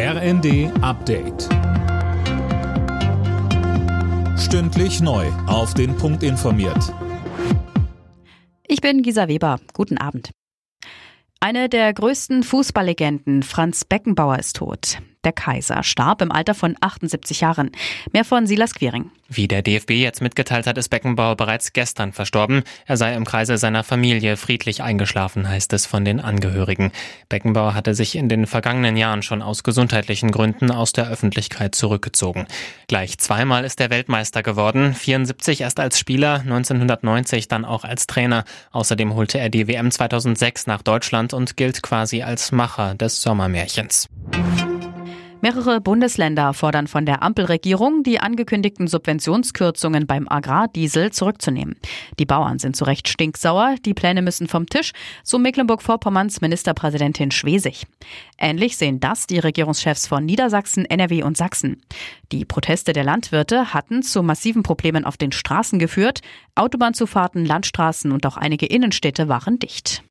RND Update. Stündlich neu. Auf den Punkt informiert. Ich bin Gisa Weber. Guten Abend. Eine der größten Fußballlegenden, Franz Beckenbauer, ist tot. Der Kaiser starb im Alter von 78 Jahren. Mehr von Silas Quiring. Wie der DFB jetzt mitgeteilt hat, ist Beckenbauer bereits gestern verstorben. Er sei im Kreise seiner Familie friedlich eingeschlafen, heißt es von den Angehörigen. Beckenbauer hatte sich in den vergangenen Jahren schon aus gesundheitlichen Gründen aus der Öffentlichkeit zurückgezogen. Gleich zweimal ist er Weltmeister geworden, 74 erst als Spieler, 1990 dann auch als Trainer. Außerdem holte er die WM 2006 nach Deutschland und gilt quasi als Macher des Sommermärchens. Mehrere Bundesländer fordern von der Ampelregierung, die angekündigten Subventionskürzungen beim Agrardiesel zurückzunehmen. Die Bauern sind zu Recht stinksauer, die Pläne müssen vom Tisch, so Mecklenburg-Vorpommerns Ministerpräsidentin Schwesig. Ähnlich sehen das die Regierungschefs von Niedersachsen, NRW und Sachsen. Die Proteste der Landwirte hatten zu massiven Problemen auf den Straßen geführt. Autobahnzufahrten, Landstraßen und auch einige Innenstädte waren dicht.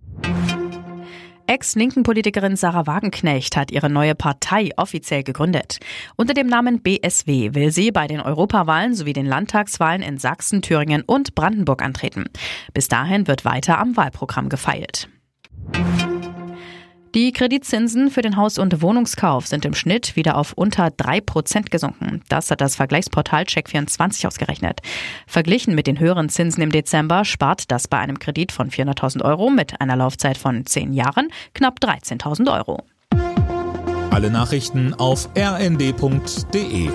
Ex-linken Politikerin Sarah Wagenknecht hat ihre neue Partei offiziell gegründet. Unter dem Namen BSW will sie bei den Europawahlen sowie den Landtagswahlen in Sachsen, Thüringen und Brandenburg antreten. Bis dahin wird weiter am Wahlprogramm gefeilt. Die Kreditzinsen für den Haus- und Wohnungskauf sind im Schnitt wieder auf unter drei Prozent gesunken. Das hat das Vergleichsportal Check24 ausgerechnet. Verglichen mit den höheren Zinsen im Dezember spart das bei einem Kredit von 400.000 Euro mit einer Laufzeit von zehn Jahren knapp 13.000 Euro. Alle Nachrichten auf rnd.de